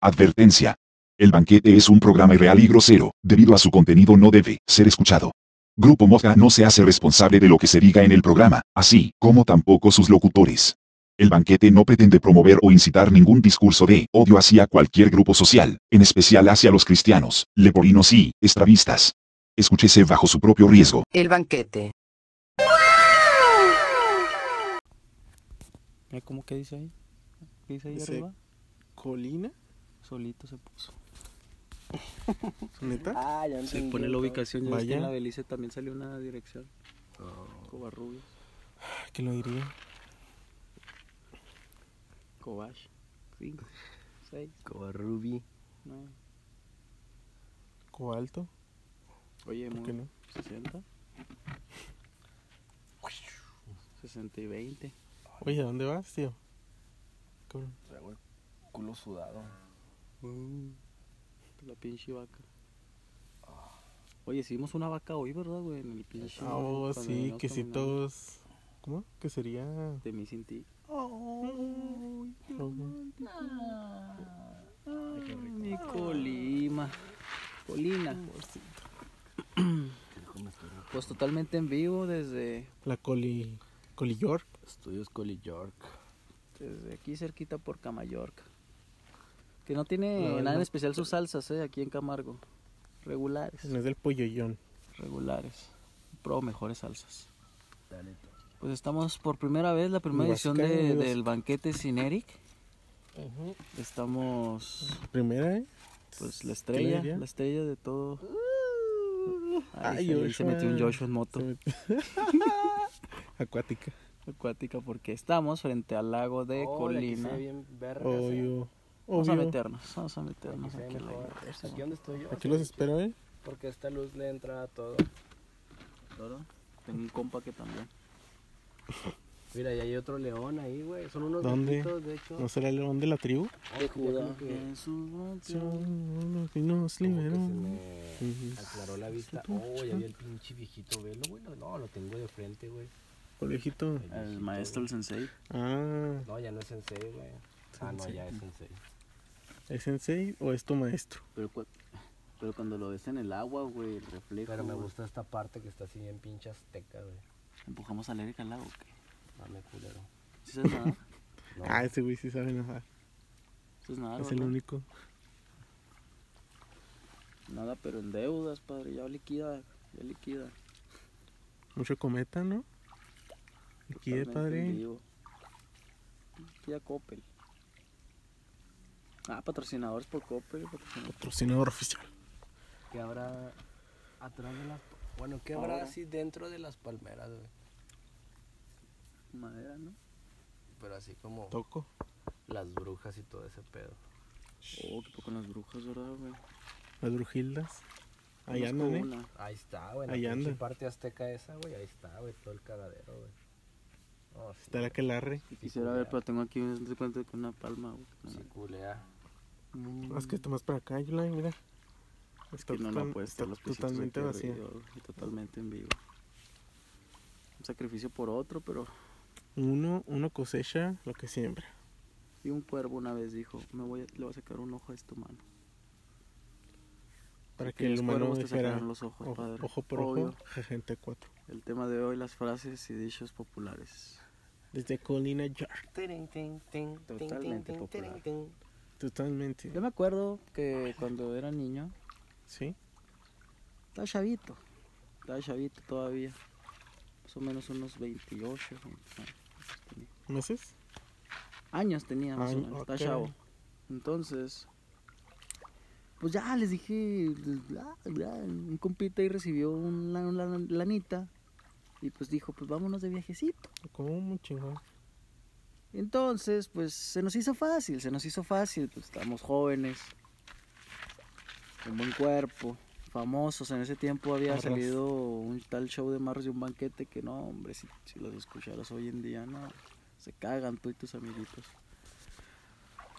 Advertencia. El banquete es un programa irreal y grosero, debido a su contenido no debe ser escuchado. Grupo Moja no se hace responsable de lo que se diga en el programa, así como tampoco sus locutores. El banquete no pretende promover o incitar ningún discurso de odio hacia cualquier grupo social, en especial hacia los cristianos, leporinos y estravistas. Escúchese bajo su propio riesgo. El banquete. ¿Cómo que dice ahí? ¿Qué dice ahí arriba? ¿Colina? Solito se puso. ¿Neta? Ah, ya Se entendí, pone la ubicación. Ya Vaya. en la Belice también salió una dirección. Covarrubias. ¿Qué lo diría? Cobash. 5, 6, Covarrubi. 9. ¿Cobalto? Oye, ¿Por muy qué no? 60. 60 y 20. Oye, ¿a dónde vas, tío? Cabrón. Traigo el culo sudado. La pinche vaca. Oye, hicimos una vaca hoy, ¿verdad, güey? En el pinche. Ah, oh, sí, veníamos que si caminando. todos... ¿Cómo? Que sería... De mí sin ti. Mi colima. Colina. Pues totalmente en vivo desde, La coli... Coli York. Estudios Coli York. desde aquí cerquita por Camayorca. Que no tiene nada en especial sus salsas, ¿eh? Aquí en Camargo. Regulares. No es del polloyón. Regulares. Pro mejores salsas. Pues estamos por primera vez, la primera edición de- del banquete sin Eric. Estamos, Primera, ¿eh? pues, la ¿Qué le estrella, la estrella de todo. Ay, Ay, se, metió un Joshua en moto metió- Acuática. acuática porque estamos frente al lago de Oh, la que se Colina. ve bien vergas, eh. Obvio. Vamos a meternos, vamos a Aquí meternos aquí mejor. lago. Aquí donde estoy yo. Aquí los espero, ¿eh? Porque esta luz le entra a todo. ¿Verdad? Tengo un compa que también. Mira, y hay otro león ahí, güey. Son unos ¿Dónde? viejitos, de hecho. ¿No será el león de la tribu? Ay, que- Son los que nos que se liberó. me aclaró la vista. Oh, ya vi el pinche viejito velo, güey. No, No, lo tengo de frente, güey. ¿Cuál viejito? El maestro, el sensei. Ah, No, ya no es sensei, güey. Ah, no, ya es sensei. ¿Es sensei o es tu maestro? Pero, cu- pero cuando lo ves en el agua, güey, el reflejo. Pero me güey. gusta esta parte que está así bien pinche azteca, güey. Empujamos al Eric al lago, ¿qué? Dame culero. ¿Sí sabes nadar? No, Ah, ese güey sí sabe nadar. ¿Sí sabes nadar, es el único. Nada, pero en deudas, padre. Ya liquida, ya liquida. Mucho cometa, ¿no? Aquí de Totalmente en padre. Liquida Coppel. Ah, patrocinadores por Coppel. patrocinadores. Patrocinador oficial. ¿Qué habrá atrás de las... Bueno, ¿qué habrá Ahora. así dentro de las palmeras, güey? Madera, ¿no? Pero así como Toco. las brujas y todo ese pedo. Oh, qué poco con las brujas, ¿verdad, güey? Las brujildas. Ahí andan, ¿eh? una. Ahí está, güey. La Ahí andan. parte azteca esa, güey. Ahí está, güey. Todo el cagadero, güey. No, sí, Estará que larre. Sí Quisiera ver, pero tengo aquí un cuenta con una palma, güey. Sí, culea. Más que está más para acá, Yulai, mira. Está, que no, no puede estar los totalmente vacía. y totalmente en vivo. Un sacrificio por otro, pero... Uno, uno cosecha lo que siembra. Y un cuervo una vez dijo, me voy a, le voy a sacar un ojo a este humano. Para Si que el humano dijera los ojos, ojo, padre. ojo por Obvio. ojo, gente cuatro. El tema de hoy, las frases y dichos populares. Desde Colina York. Totalmente popular. Totalmente. Yo me acuerdo que cuando era niño, ¿Sí? estaba chavito. Estaba chavito todavía. Más o menos unos 28 20 tenía. ¿Meses? años tenía más o menos, ok. estaba chavo. Entonces, pues ya les dije, bla, bla, un compita y recibió una, una lanita y pues dijo, pues vámonos de viajecito. ¿Cómo chingón? Entonces, pues se nos hizo fácil, se nos hizo fácil, pues estábamos jóvenes, con buen cuerpo, famosos. En ese tiempo había Marras. salido un tal show de Marros y un banquete que no, hombre, si, si los escucharas hoy en día, no, se cagan tú y tus amiguitos.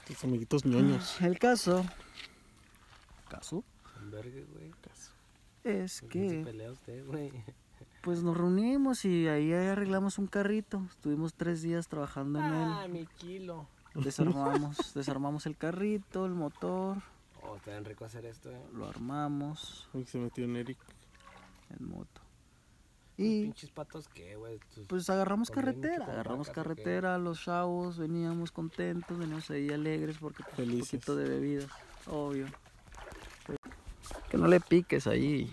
Tus amiguitos ñoños. El caso, caso, Verga, güey. es ¿Con quién se que pelea usted, güey? Pues nos reunimos y ahí arreglamos un carrito. Estuvimos tres días trabajando en él. Ah, mi kilo. Desarmamos, desarmamos el carrito, el motor, Oh, está bien rico hacer esto, eh. lo armamos Uy, se metió en Eric. en moto. ¿Los Y pinches patos qué, güey? Pues agarramos ¿Comían mucho carretera, agarramos carretera, los chavos veníamos contentos, veníamos ahí alegres porque pues, un Felices. poquito de bebidas, obvio. Que no le piques ahí.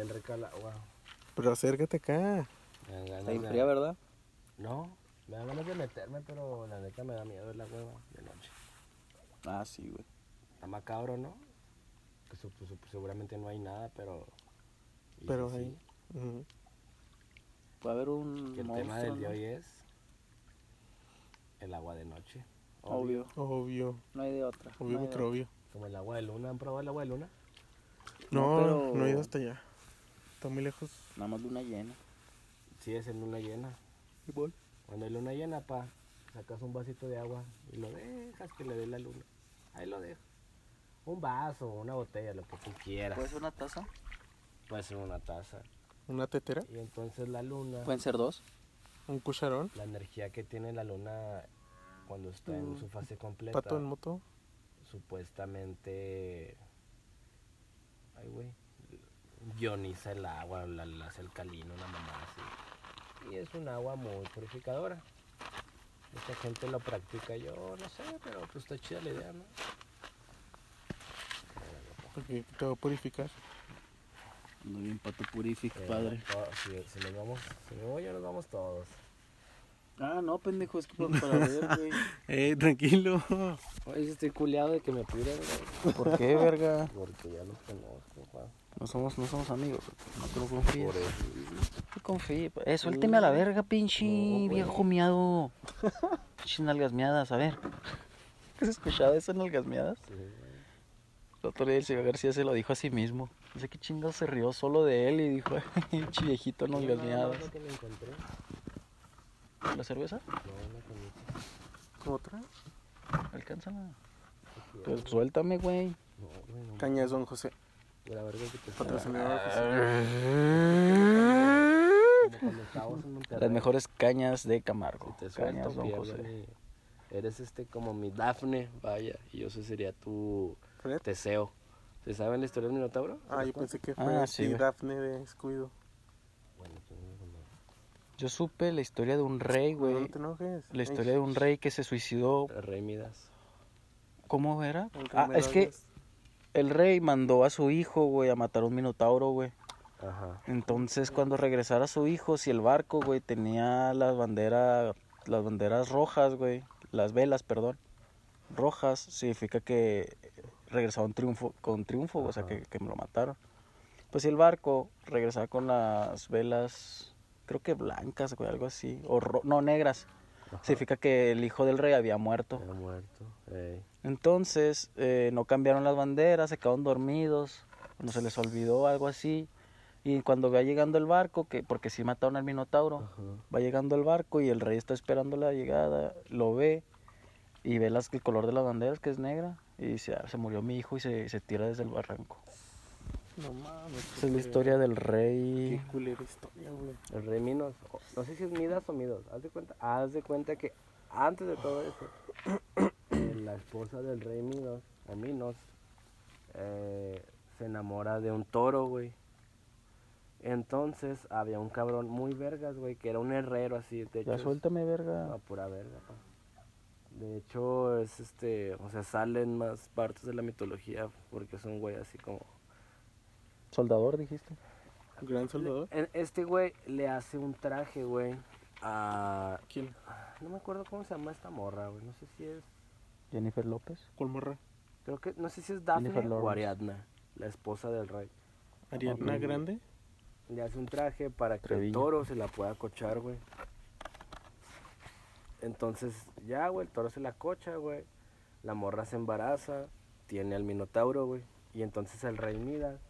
El agua. Pero acércate acá. Me dan ganas Está fría, ¿verdad? No, me dan ganas de meterme, pero la neta me da miedo la hueva de noche. Ah, sí, güey. Está macabro, ¿no? Que su- seguramente no hay nada, pero... Pero sí, ahí. sí. A haber un Que el tema del de ¿no? hoy es... El agua de noche. Obvio. Obvio. No hay de otra. Obvio, no obvio. Como el agua de luna. ¿Han probado el agua de luna? No, No, pero- no he ido hasta allá. Está muy lejos. Nada más luna llena. Sí, es en luna llena. Igual. Cuando hay luna llena, pa, sacas un vasito de agua y lo dejas que le dé la luna. Ahí lo dejas. Un vaso, una botella, lo que tú quieras. ¿Puede ser una taza? Puede ser una taza. Una tetera, Y entonces la luna, Pueden ser dos. un cucharón, la energía que tiene la luna cuando está en su fase completa, pato en moto. supuestamente... Ay, güey. Ioniza el agua, la, la hace alcalino, una mamá así. Y es un agua muy purificadora. Mucha gente lo practica, yo no sé, pero pues está chida la idea, ¿no? Porque te va a purificar. Ando bien pato purifica, Eh, padre. si, si nos vamos, si me voy yo nos vamos todos. Ah, no, pendejo, es que para, para ver, güey. Eh, tranquilo. Oye, estoy culiado de que me piden, güey. ¿Por qué, verga? Porque ya los conozco, Juan. No somos, no somos amigos, no te lo confíes. Por eso. No confíe. Eh, suélteme a la verga, pinche No, viejo miado. Pinches nalgas miadas, a ver. ¿Has escuchado eso, nalgas miadas? Sí, güey. El otro día el señor García se lo dijo a sí mismo. No sé qué chingados se rió solo de él y dijo, pinche viejito Sí, nalgas miadas. lo que me encontré. ¿La cerveza? No, una conita. ¿Otra? Alcánzala. Pues suéltame, güey. No, güey, no. Cañas, don José. La verga que te Patrocinador Ah. Monterrey. Las mejores cañas de Camargo. Si te suelto, Cañas, don José. mi- Eres este como mi Dafne, vaya. Y yo ese sería tu Fred. Teseo. ¿Se saben la historia del Minotauro? Ah, yo pensé que fue Ah, así sí. Dafne de Scooby-Doo. Bueno, pues. Yo supe la historia de un rey, güey. no te enojes. La historia de un rey que se suicidó. El Rey Midas. ¿Cómo era? Ah, es que el rey mandó a su hijo, güey, a matar a un minotauro, güey. Ajá. Entonces, cuando regresara su hijo, si el barco, güey, tenía las banderas, las banderas rojas, güey, las velas, perdón, rojas, significa que regresaba un triunfo, con triunfo, o sea, que, que me lo mataron. Pues si el barco regresaba con las velas, creo que blancas, güey, algo así, o ro- no, negras, Ajá. significa que el hijo del rey había muerto. Era muerto. Ey. Entonces, eh, no cambiaron las banderas, se quedaron dormidos, cuando se les olvidó algo así. Y cuando va llegando el barco, que porque sí mataron al Minotauro, Ajá. va llegando el barco y el rey está esperando la llegada, lo ve y ve las, el color de las banderas que es negra y dice, "Ah, se murió mi hijo y se, se tira desde el barranco. No mames. Esa es la historia del Qué rey. culera historia, güey. El Rey Minos. No sé si es Midas o Midos. Haz de cuenta, haz de cuenta que antes de todo eso, eh, la esposa del Rey Minos, o Minos, eh, se enamora de un toro, güey. Entonces había un cabrón muy vergas, güey, que era un herrero así. De hecho, Ya suéltame, No, verga. pura verga, pa. De hecho, es este, o sea, salen más partes de la mitología porque es un güey así como... Soldador, dijiste. Gran soldador. En- Este güey le hace un traje, güey, a... ¿Quién? No me acuerdo cómo se llama esta morra, güey, no sé si es... Jennifer López. ¿Cuál morra? Creo que, no sé si es Daphne o. Ariadna, la esposa del rey. ¿Ariadna. Grande? Le hace un traje para que Treviño. el toro se la pueda cochar, güey. Entonces, ya, güey, el toro se la cocha, güey. La morra se embaraza, tiene al minotauro, güey. Y entonces el rey Midas,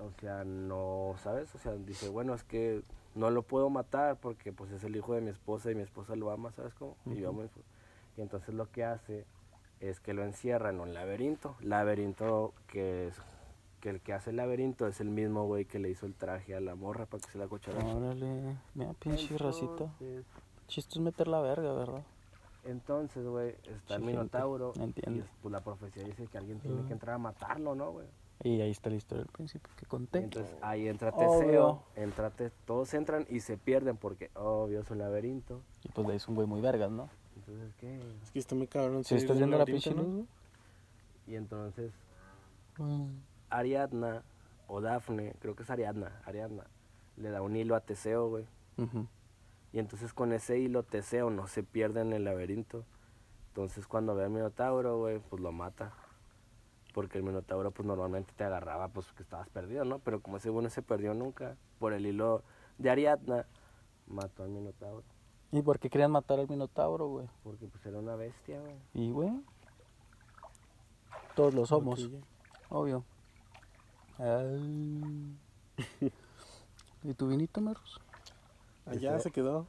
o sea, no, ¿sabes? O sea, dice, bueno, es que no lo puedo matar porque pues es el hijo de mi esposa y mi esposa lo ama, ¿sabes cómo? Y yo amo a mi esposa. Y entonces lo que hace es que lo encierra en un laberinto. Laberinto que es que el que hace el laberinto es el mismo güey que le hizo el traje a la morra para que se la cochara. Órale, mira, pinche racita. Chiste es meter la verga, ¿verdad? Entonces, güey, está el Minotauro. entiendo. Y es- pues la profecía dice que alguien tiene que entrar a matarlo, ¿no, güey? Y ahí está la historia del príncipe que conté. Entonces ahí entra. Teseo, entra Te- todos entran y se pierden porque, obvio, es un laberinto. Y pues le hizo un güey muy vergas, ¿no? Entonces, ¿qué? Es que está muy cabrón. Sí, estás de un viendo la pinche ¿no? Y entonces güey. Ariadna o Dafne, creo que es Ariadna, Ariadna, le da un hilo a Teseo, güey. Ujú. Y entonces con ese hilo Teseo no se pierde en el laberinto. Entonces cuando ve al Minotauro, güey, pues lo mata. Porque el Minotauro pues normalmente te agarraba pues que estabas perdido, ¿no? Pero como ese güey no se perdió nunca, por el hilo de Ariadna, mató al Minotauro. ¿Y por qué querían matar al Minotauro, güey? Porque pues era una bestia, güey. Y, güey, todos lo somos, obvio. Ay. ¿Y tu vinito, Merus? Allá Este- se quedó.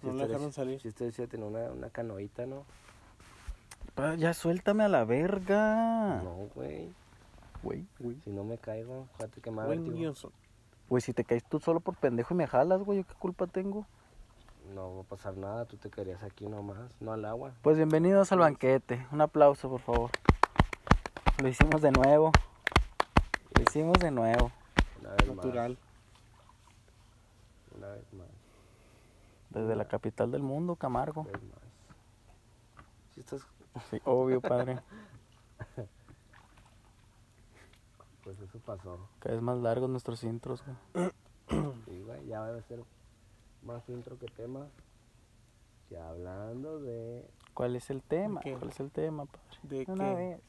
Si No la ustedes- dejaron salir. Si usted decía tener una, una canoita, ¿no? Pa, Ya suéltame a la verga. No, güey. Güey, güey. Si no me caigo, fíjate que me guioso. Güey, si te caes tú solo por pendejo y me jalas, güey, ¿yo qué culpa tengo? No va a pasar nada, tú te querías aquí nomás, no al agua. Pues bienvenidos al banquete. Un aplauso, por favor. Lo hicimos de nuevo. Lo hicimos de nuevo. Una vez Natural. más. Una vez más. Desde la capital del mundo, Camargo. Una vez más. Si estás, Sí, obvio, padre. pues eso pasó. Cada vez más largos nuestros intros, güey. Sí, güey, ya va a ser más intro que tema. Ya hablando de. ¿Cuál es el tema? ¿Qué? ¿Cuál es el tema, padre? ¿De Una qué? vez.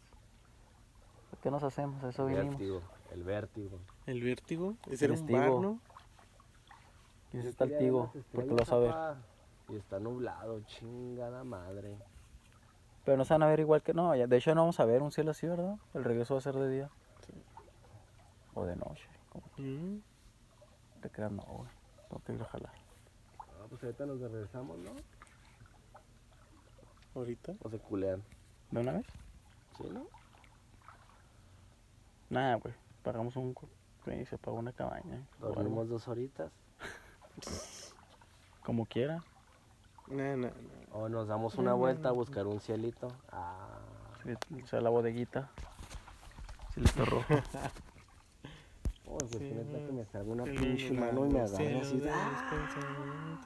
¿Qué nos hacemos? Eso el vinimos. vértigo. El vértigo. El vértigo. Ese El era un bar. ¿no? Yo está el tigo, porque lo papá, Y está nublado, chingada madre. Pero no se van a ver igual que... No, ya- de hecho no vamos a ver un cielo así, ¿verdad? El regreso va a ser de día. O de noche. Como Mm, te creas, no, güey. Tengo que ir a jalar. Ah, pues ahorita nos regresamos, ¿no? Ahorita. O se culean. ¿De una vez? ¿Sí, no? Nada, güey. Pagamos un... se pagó una cabaña. Dormimos dos horitas. Como quiera. No, no, no. O nos damos una vuelta a buscar un cielito. Ah, Sí, O sea, la bodeguita. Cielito rojo. oh, pues Sí, neta que me salga una pinche mano y me agarra así. ¡ah!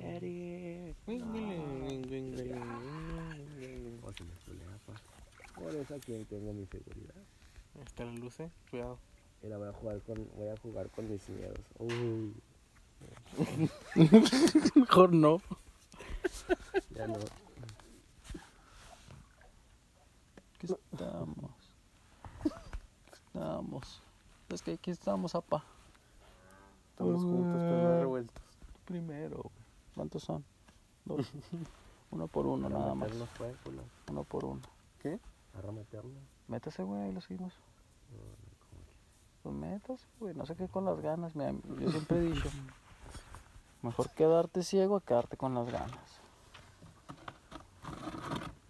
Eric. O me culea. Por eso aquí tengo mi seguridad. Está la luz, eh. Cuidado. Mira, voy a jugar con, voy a jugar con mis miedos. Uy, Mejor no. Ya no. Aquí estamos. Estamos. Es que aquí estamos, apa. Todos juntos, pero no revueltos. Primero, güey. ¿Cuántos son? Dos. uno por uno, nada más. Uno por uno. ¿Qué? Para meternos. Métase, güey, ahí lo seguimos. Pues métase, güey. No sé qué con las ganas. Mira, yo siempre he dicho. Mejor quedarte ciego a quedarte con las ganas.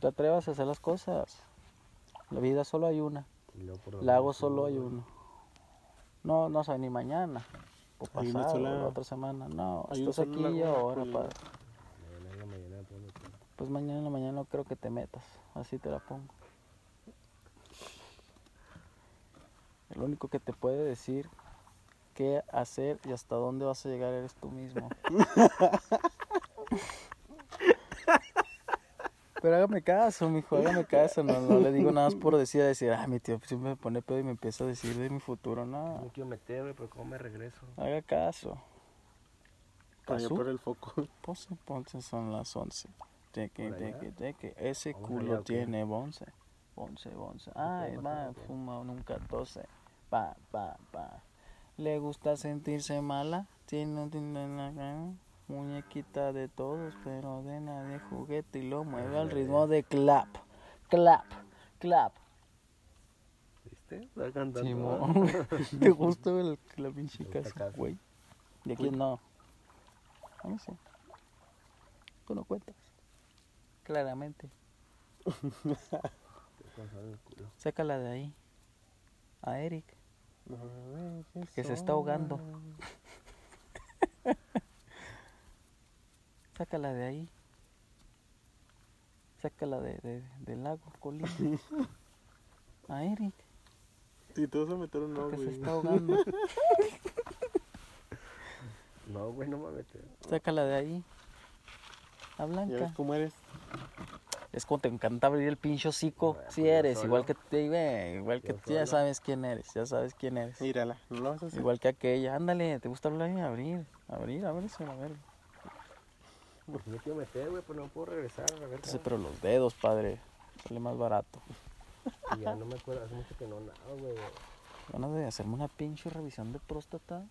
Te atrevas a hacer las cosas. La vida solo hay una. La hago solo hay uno. No, no sé, ni mañana. O pasado, sola- la otra semana. No, hay estás aquí y ahora, pues. padre. Mañana mañana. Pues mañana en la mañana no creo que te metas. Así te la pongo. El único que te puede decir qué hacer y hasta dónde vas a llegar eres tú mismo. Pero hágame caso, mijo, hágame caso. No, no le digo nada más por decir, decir, ah, mi tío siempre me pone pedo y me empieza a decir de mi futuro. No No, quiero meter, güey, pero ¿cómo me regreso? haga caso. Cayó por el foco. Ponce, ponce, son las 11. Teque, teque, teque. Ese ¿Vamos culo allá tiene bonce. Bonce, bonce. Ay, va, fuma un 14. Pa, pa, pa. ¿Le gusta sentirse mala? Tiene un tiene en la cara, Muñequita de todos, pero de nadie juguete y lo mueve al ritmo de clap. Clap, clap. ¿Viste? Está cantando. ¿Te gusta el- la pinche casa, güey? ¿De quién no? Mí sí. Tú no cuentas. Claramente. Sácala de ahí. A Eric. No Que se está ahogando. Sácala de ahí. Sácala de, de, del lago, Colina. A Eric, Si te vas a meter un no, que se güey. está ahogando. No, güey, no mames. Sácala de ahí. A Ya ves Blanca. cómo eres. Es como te encanta abrir el pinche hocico. Bueno, Si pues eres, solo. igual que te, güey, igual que ya sabes quién eres, ya sabes quién eres. Mírala, no lo vas a hacer. Igual que aquella, ándale, ¿te gusta hablar? Abrir, abrir, abrirse, a ver. Pues me quiero meter, güey, pero no puedo regresar. A ver, Entonces, pero los dedos, padre, sale más barato. Y ya no me acuerdo, hace mucho que no nada, güey. Ganas de hacerme una pinche revisión de próstata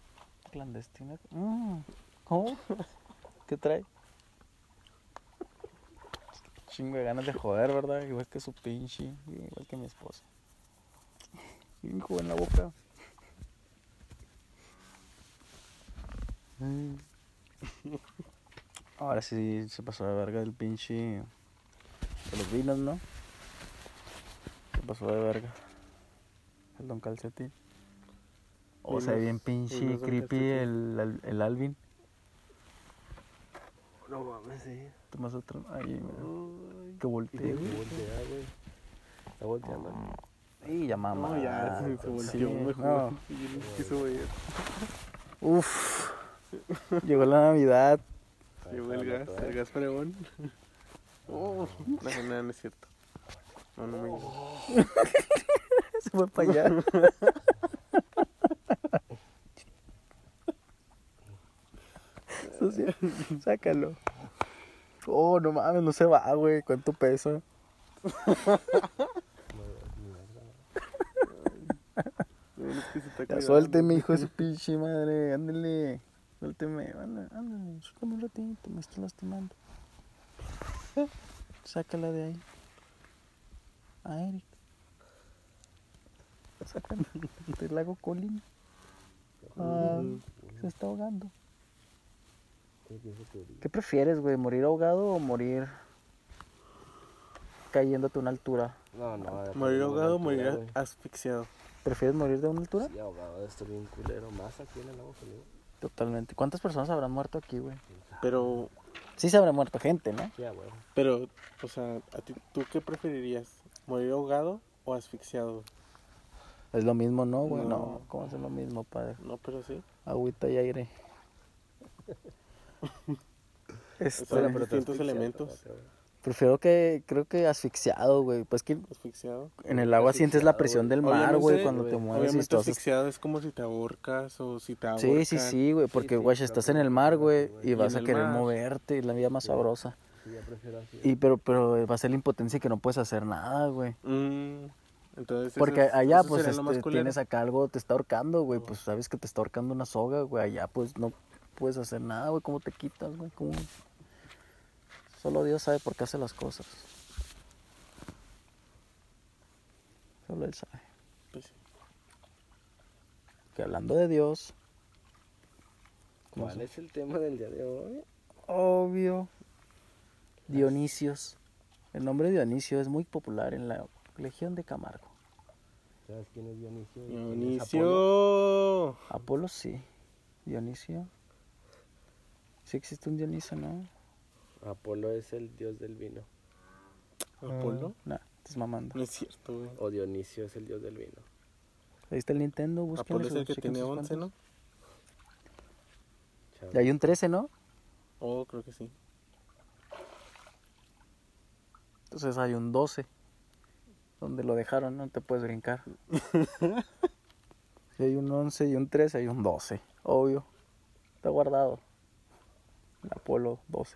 clandestina. Mm, ¿Cómo? ¿Qué trae? Chingo de ganas de joder, ¿verdad? Igual que su pinche, igual que mi esposa. Hijo en la boca. Mm. Ahora sí se pasó de verga el pinche de los vinos, ¿no? Se pasó de verga. El Don Calcetín. O sea, bien pinche creepy el, el, el Alvin. No mames, sí. Tomas otro. Ahí, mira. Que voltee, güey. Voltea, güey. Está volteando. Y ya mamá. No, ya se, se volteó sí, mejor. no. Y yo no quiso ver. Uf. Llegó la Navidad. Llegó el gas, el gas fregón. Oh, no, no, no es cierto. No, no me llegó. Se fue para allá. Sácalo. Oh, no mames, no se va, güey. ¿Cuánto pesa? Ya cagando. suélteme, hijo su pinche madre. Ándale. Suélteme. Ándale, ándale. Suéltame un ratito. Me estoy lastimando. Sácala de ahí. A Eric. Sácala del lago Colin. Ah, se está ahogando. ¿Qué prefieres, güey? ¿Morir ahogado o morir cayéndote a una altura? No, no. Morir ahogado o morir güey. asfixiado. ¿Prefieres morir de una altura? Sí, ahogado, esto bien culero. Más aquí en el lago Felipe. Totalmente. ¿Cuántas personas habrán muerto aquí, güey? Pero, Sí se habrá muerto gente, ¿no? Sí, huevo. pero, o sea, ¿a ti, ¿tú qué preferirías? ¿Morir ahogado o asfixiado? Es lo mismo, ¿no, güey? No, No. ¿cómo es lo mismo, padre? No, pero sí. Agüita y aire. Este, Son Bueno, pero te distintos elementos. Güey. prefiero que, creo que asfixiado, güey. Pues que Asfixiado. en el agua sientes la presión güey. del mar, güey, cuando te güey, mueves y Obviamente estás... asfixiado es como si te ahorcas o si te ahorcan. Sí, sí, sí, güey, porque, sí, güey, creo estás en el mar, güey, güey. y Y vas a querer mar. moverte, y la vida más Sí. sabrosa. Sí. Y pero, pero va a ser la impotencia que no puedes hacer nada, güey. Mm, entonces Porque allá, eso pues, este, tienes acá algo, te está ahorcando, güey, pues sabes que te está ahorcando una soga, güey. Allá, pues, no puedes hacer nada, güey. ¿Cómo te quitas, güey? ¿Cómo? Solo Dios sabe por qué hace las cosas. Solo Él sabe. Pues sí. Que hablando de Dios, ¿Cuál es el tema del día de hoy? obvio, Dionisios. El nombre Dionisio es muy popular en la Legión de Camargo. ¿Sabes quién es Dionisio? es Apolo? Dionisio. Apolo sí. Dionisio. Sí existe un Dionisio, ¿no? Apolo es el dios del vino. ¿Apolo? Nah, estás mamando. No es cierto, güey. O Dionisio es el dios del vino. Ahí está el Nintendo, búsquenle Apolo es el que tiene sus 11, cuentas. ¿no? Y hay un 13, ¿no? Oh, creo que sí. Entonces hay un 12. Donde lo dejaron, no te puedes brincar. si hay un 11 y un 13, hay un 12. Obvio. Está guardado. El Apolo 12.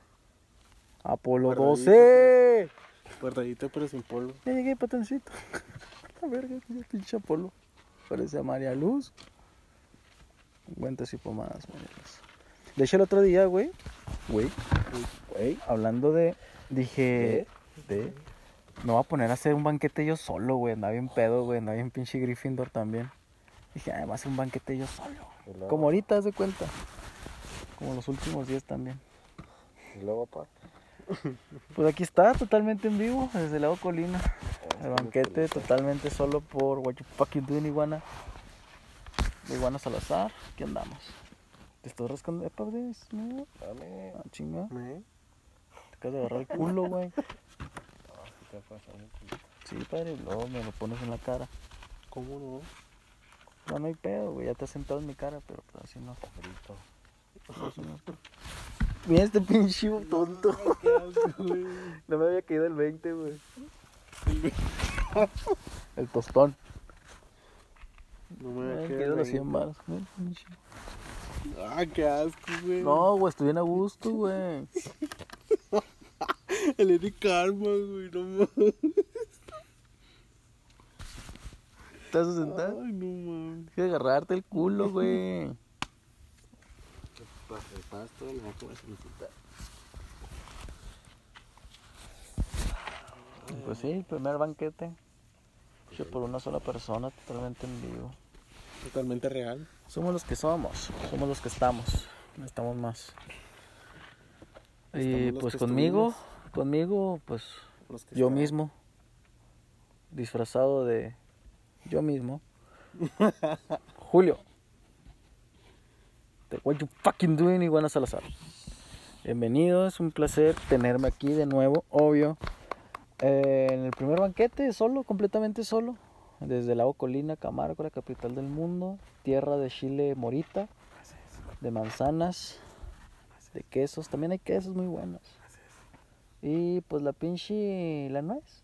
Apolo Guardadito, 12. Guardadito, pero sin polvo. Ya llegué, patoncito. La verga, pinche Apolo. Parece a María Luz. Cuentas y pomadas, María Luz. De hecho, el otro día, güey. Güey. Güey. Hablando de. Dije. De. Me voy a poner a hacer un banquete yo solo, güey. Andaba bien pedo, güey. Andaba bien pinche Gryffindor también. Dije, ay, voy a hacer un banquete yo solo. Luego- Como ahorita, haz de cuenta. Como los últimos días también. y luego, pa. Pues aquí está, totalmente en vivo, desde lago Colina. El banquete totalmente solo por What You Fucking Doing Iguana. De Iguana Salazar. Aquí andamos. ¿Te estás rascando? Epa. No, Dame. ah, chinga. ¿Eh? sacas de agarrar el culo, güey. Sí te padre, luego me lo pones en la cara. ¿Cómo no? No, no hay pedo, güey, ya te has sentado en mi cara, pero pues, así no. Mira este pinche tonto. Güey. No me había caído el 20, güey. El tostón. No Me quedé caído los 100 baros. Pinche. Ah, qué asco, güey. No, güey, estoy bien a gusto, güey. El Eric Karma, güey, no mames. ¿Te vas a sentar? Ay, no mames. Deja de agarrarte el culo, güey. Pasa el pasto, le da como solicitar. Pues sí, el primer banquete. Hecho por una sola persona, totalmente en vivo. Totalmente real. Somos los que somos, somos los que estamos, no estamos más. Y Estamos pues conmigo, conmigo, pues Los que yo están. mismo, disfrazado de yo mismo. Julio. The what you fucking doing, Iguana Salazar. Bienvenido, es un placer tenerme aquí de nuevo, obvio. Eh, en el primer banquete, solo, completamente solo. Desde Lago Colina, Camargo, la capital del mundo. Tierra de Chile Morita. De manzanas. De quesos. También hay quesos muy buenos. Y pues la pinche. La nuez.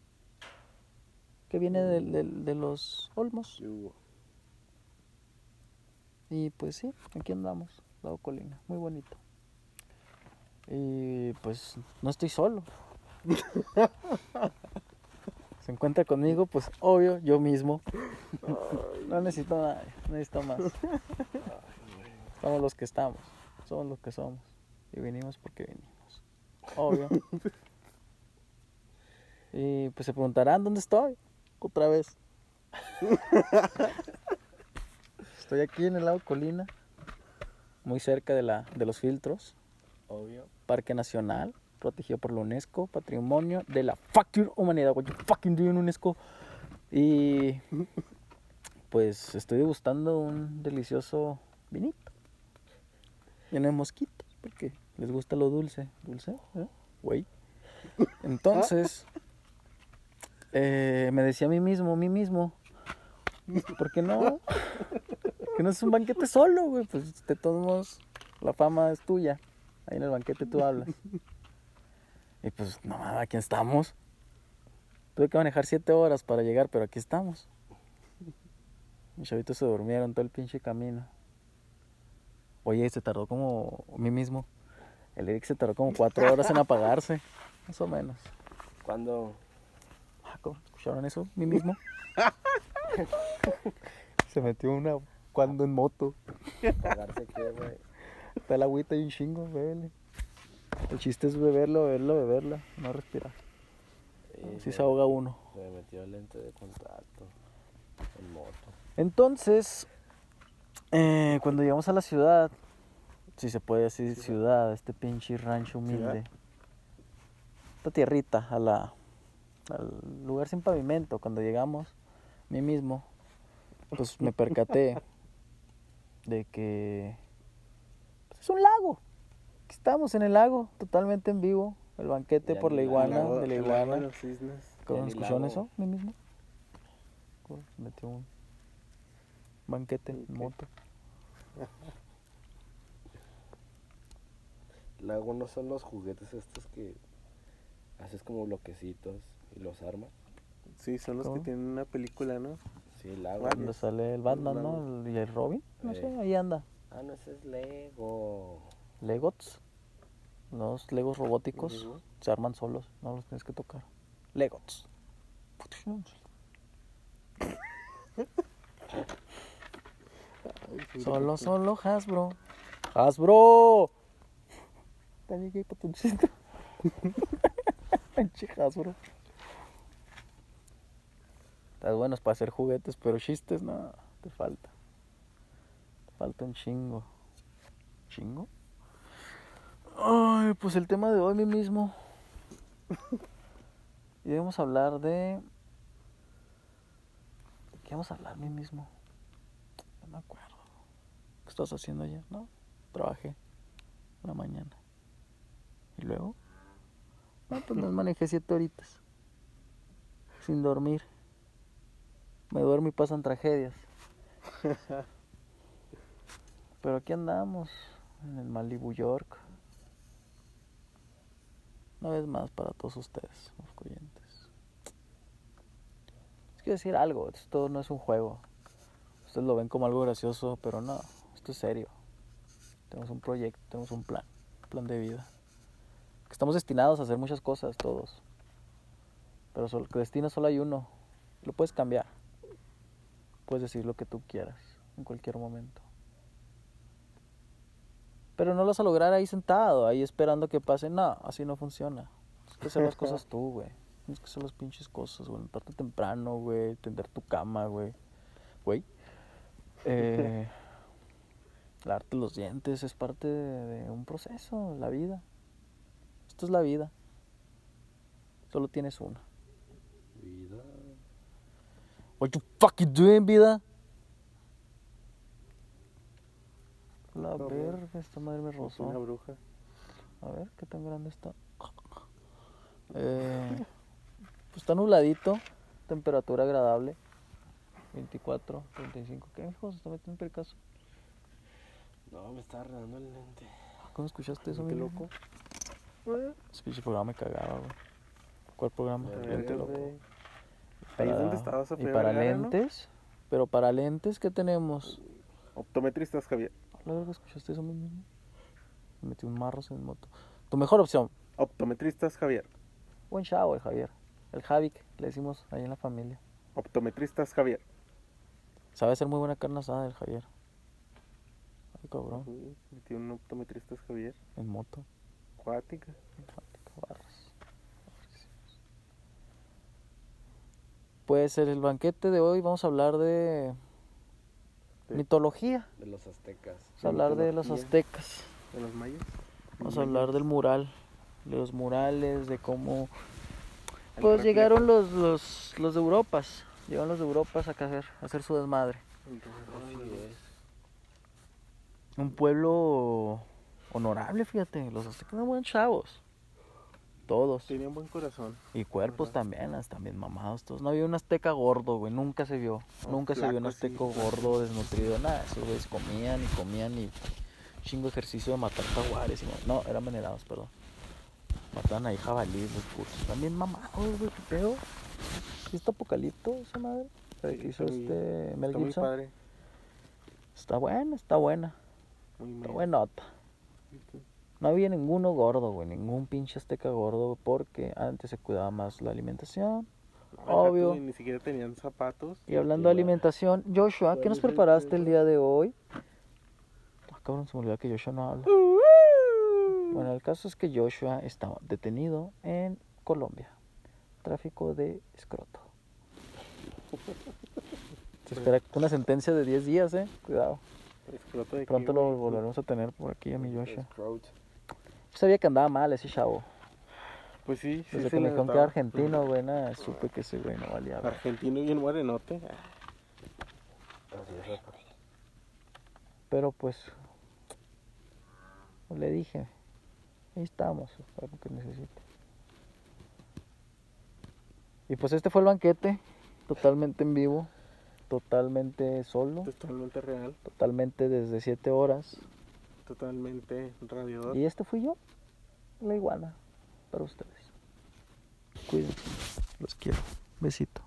Que viene del- de los olmos. Y pues sí, aquí andamos, Lago Colina, muy bonito. Y pues no estoy solo. Se encuentra conmigo, pues obvio, yo mismo. No necesito nada, no necesito más. Somos los que estamos, somos los que somos. Y vinimos porque vinimos. Obvio. Y pues se preguntarán dónde estoy. Otra vez. Estoy aquí en el lago Colina, muy cerca de, la, de los filtros. Obvio. Parque Nacional, protegido por la UNESCO, Patrimonio de la fucking humanidad. What you fucking doing, UNESCO? Y pues estoy degustando un delicioso vinito. Lleno de mosquitos, porque les gusta lo dulce. ¿Dulce? ¿Eh? Güey. Entonces, eh, me decía a mí mismo, a mí mismo, ¿por qué no? Que no es un banquete solo, güey. Pues de todos modos, la fama es tuya. Ahí en el banquete tú hablas. Y pues, no, aquí estamos. Tuve que manejar siete horas para llegar, pero aquí estamos. Mis chavitos se durmieron todo el pinche camino. Oye, se tardó como mí mismo. El Eric se tardó como cuatro horas en apagarse, más o menos. Cuando Ah. ¿Escucharon eso? Mí mismo. se metió una cuando en moto. güey. Está el agüita y un chingo, bébele. El chiste es beberlo, beberlo, beberla, no respirar. Si se ahoga uno. Se me metió lente de contacto en moto. Entonces, eh, cuando llegamos a la ciudad, si se puede decir ciudad, este pinche rancho humilde, esta tierrita, a la, al lugar sin pavimento, cuando llegamos, mí mismo, pues me percaté de que pues, es un lago. Aquí estamos en el lago, totalmente en vivo, el banquete Ya por la iguana, lago- de la lago de iguana. los cisnes. ¿Cómo escucharon eso? Mí mismo. Metió un banquete en moto. Lago no son los juguetes estos que haces como bloquecitos y los armas. Sí, son los ¿Cómo? que tienen una película, ¿no? Sí. Bueno. Cuando sale el Batman, ¿no? El- Y el Robin, no sé, ahí anda. Ah, no, ese es Lego. Legots. Los Legos robóticos Ujú. se arman solos, no los tienes que tocar. Legots. Solo, solo Hasbro. ¡Hasbro! También que patoncito. Pinche Hasbro. Estás buenos para hacer juguetes, pero chistes, no, te falta. Te falta un chingo. ¿Chingo? Ay, pues el tema de hoy mí mismo. Y debemos hablar de. ¿De qué vamos a hablar mí mismo? No me acuerdo. ¿Qué estás haciendo ayer? No, trabajé una mañana. ¿Y luego? No, pues no manejé siete horitas. Sin dormir. Me duermo y pasan tragedias. Pero aquí andamos, en el Malibu York. Una vez más para todos ustedes, oyentes. Les quiero decir algo, esto no es un juego. Ustedes lo ven como algo gracioso, pero no, esto es serio. Tenemos un proyecto, tenemos un plan, un plan de vida. Estamos destinados a hacer muchas cosas todos. Pero que destino solo hay uno. Lo puedes cambiar. Puedes decir lo que tú quieras en cualquier momento. Pero no lo vas a lograr ahí sentado, ahí esperando que pase. No, así no funciona. Tienes que hacer las cosas tú, güey. Tienes que hacer las pinches cosas, güey. Levantarte temprano, güey. Tender tu cama, güey. Güey. Eh, lavarte los dientes es parte de, de un proceso, la vida. Esto es la vida. Solo tienes una. Vida. What you fucking doing, vida? La No, verga, esta madre me rozó. Una bruja. A ver, qué tan grande está. Eh, pues está nubladito, temperatura agradable. 24, 35. ¿Qué, hijo? Se está metiendo el caso. No, me está arreglando el lente. ¿Cómo escuchaste eso, Qué mi loco. Ese pinche programa me cagaba, güey. ¿Cuál programa? Ya, Lente loco. Ahí Para- es donde estaba Y Sofía para Vergara, ¿no? lentes, pero para lentes, ¿qué tenemos? Optometristas, Javier. La verga, ¿escuchaste eso mismo? Me metí un marro en moto. Tu mejor opción, Optometristas, Javier. buen chavo el Javier. El Javik, le decimos ahí en la familia. Optometristas, Javier. Sabe hacer muy buena carne asada el Javier. Ay, cabrón, Metí un optometristas, Javier. en moto. Acuática. Pues en el banquete de hoy vamos a hablar de Sí. mitología. De los aztecas. Vamos a hablar de los aztecas. De los mayas. Vamos a hablar del mural. De los murales, de cómo... El Pues reflejo. llegaron los, los, los de Europas. Llegaron los de Europas a hacer, a hacer su desmadre. Un pueblo honorable, fíjate. Los aztecas eran buenos chavos. Todos. Tenían buen corazón. Y cuerpos también, están bien mamados todos. No había un azteca gordo, güey. Nunca se vio. Nunca se vio un sí, azteco gordo, desnutrido. Nada, esos güeyes comían y comían y chingo ejercicio de matar jaguares. Y no, no, eran venerados, perdón. Mataban ahí jabalíes, los putos. Están bien mamados, güey. ¿Qué pedo? ¿Sí está apocalipto esa madre? Sí, hizo este Mel Está padre. Está buena, está buena. Muy Está buenota. No había ninguno gordo, güey. Ningún pinche azteca gordo, güey, porque antes se cuidaba más la alimentación. Obvio. Ni siquiera tenían zapatos. Y hablando de alimentación, Joshua, ¿qué nos preparaste el día de hoy? Ah, cabrón, se me olvidó que Joshua no habla. Bueno, el caso es que Joshua está detenido en Colombia. Tráfico de escroto. Se espera una sentencia de 10 días, eh. Cuidado. Pronto lo volveremos a tener por aquí a mi Joshua. Sabía que andaba mal ese chavo. Pues sí, sí. Desde que me dijeron que era notaba. argentino, güey, nada, supe que ese güey no valía. verga. Argentino y bien morenote. Pero pues, pues, le dije, ahí estamos, para lo que necesite. Y pues este fue el banquete, totalmente en vivo, totalmente solo, Totalmente real. totalmente desde 7 horas. Totalmente radiador. Y este fui yo, la iguana, para ustedes. Cuídense, los quiero. Besito.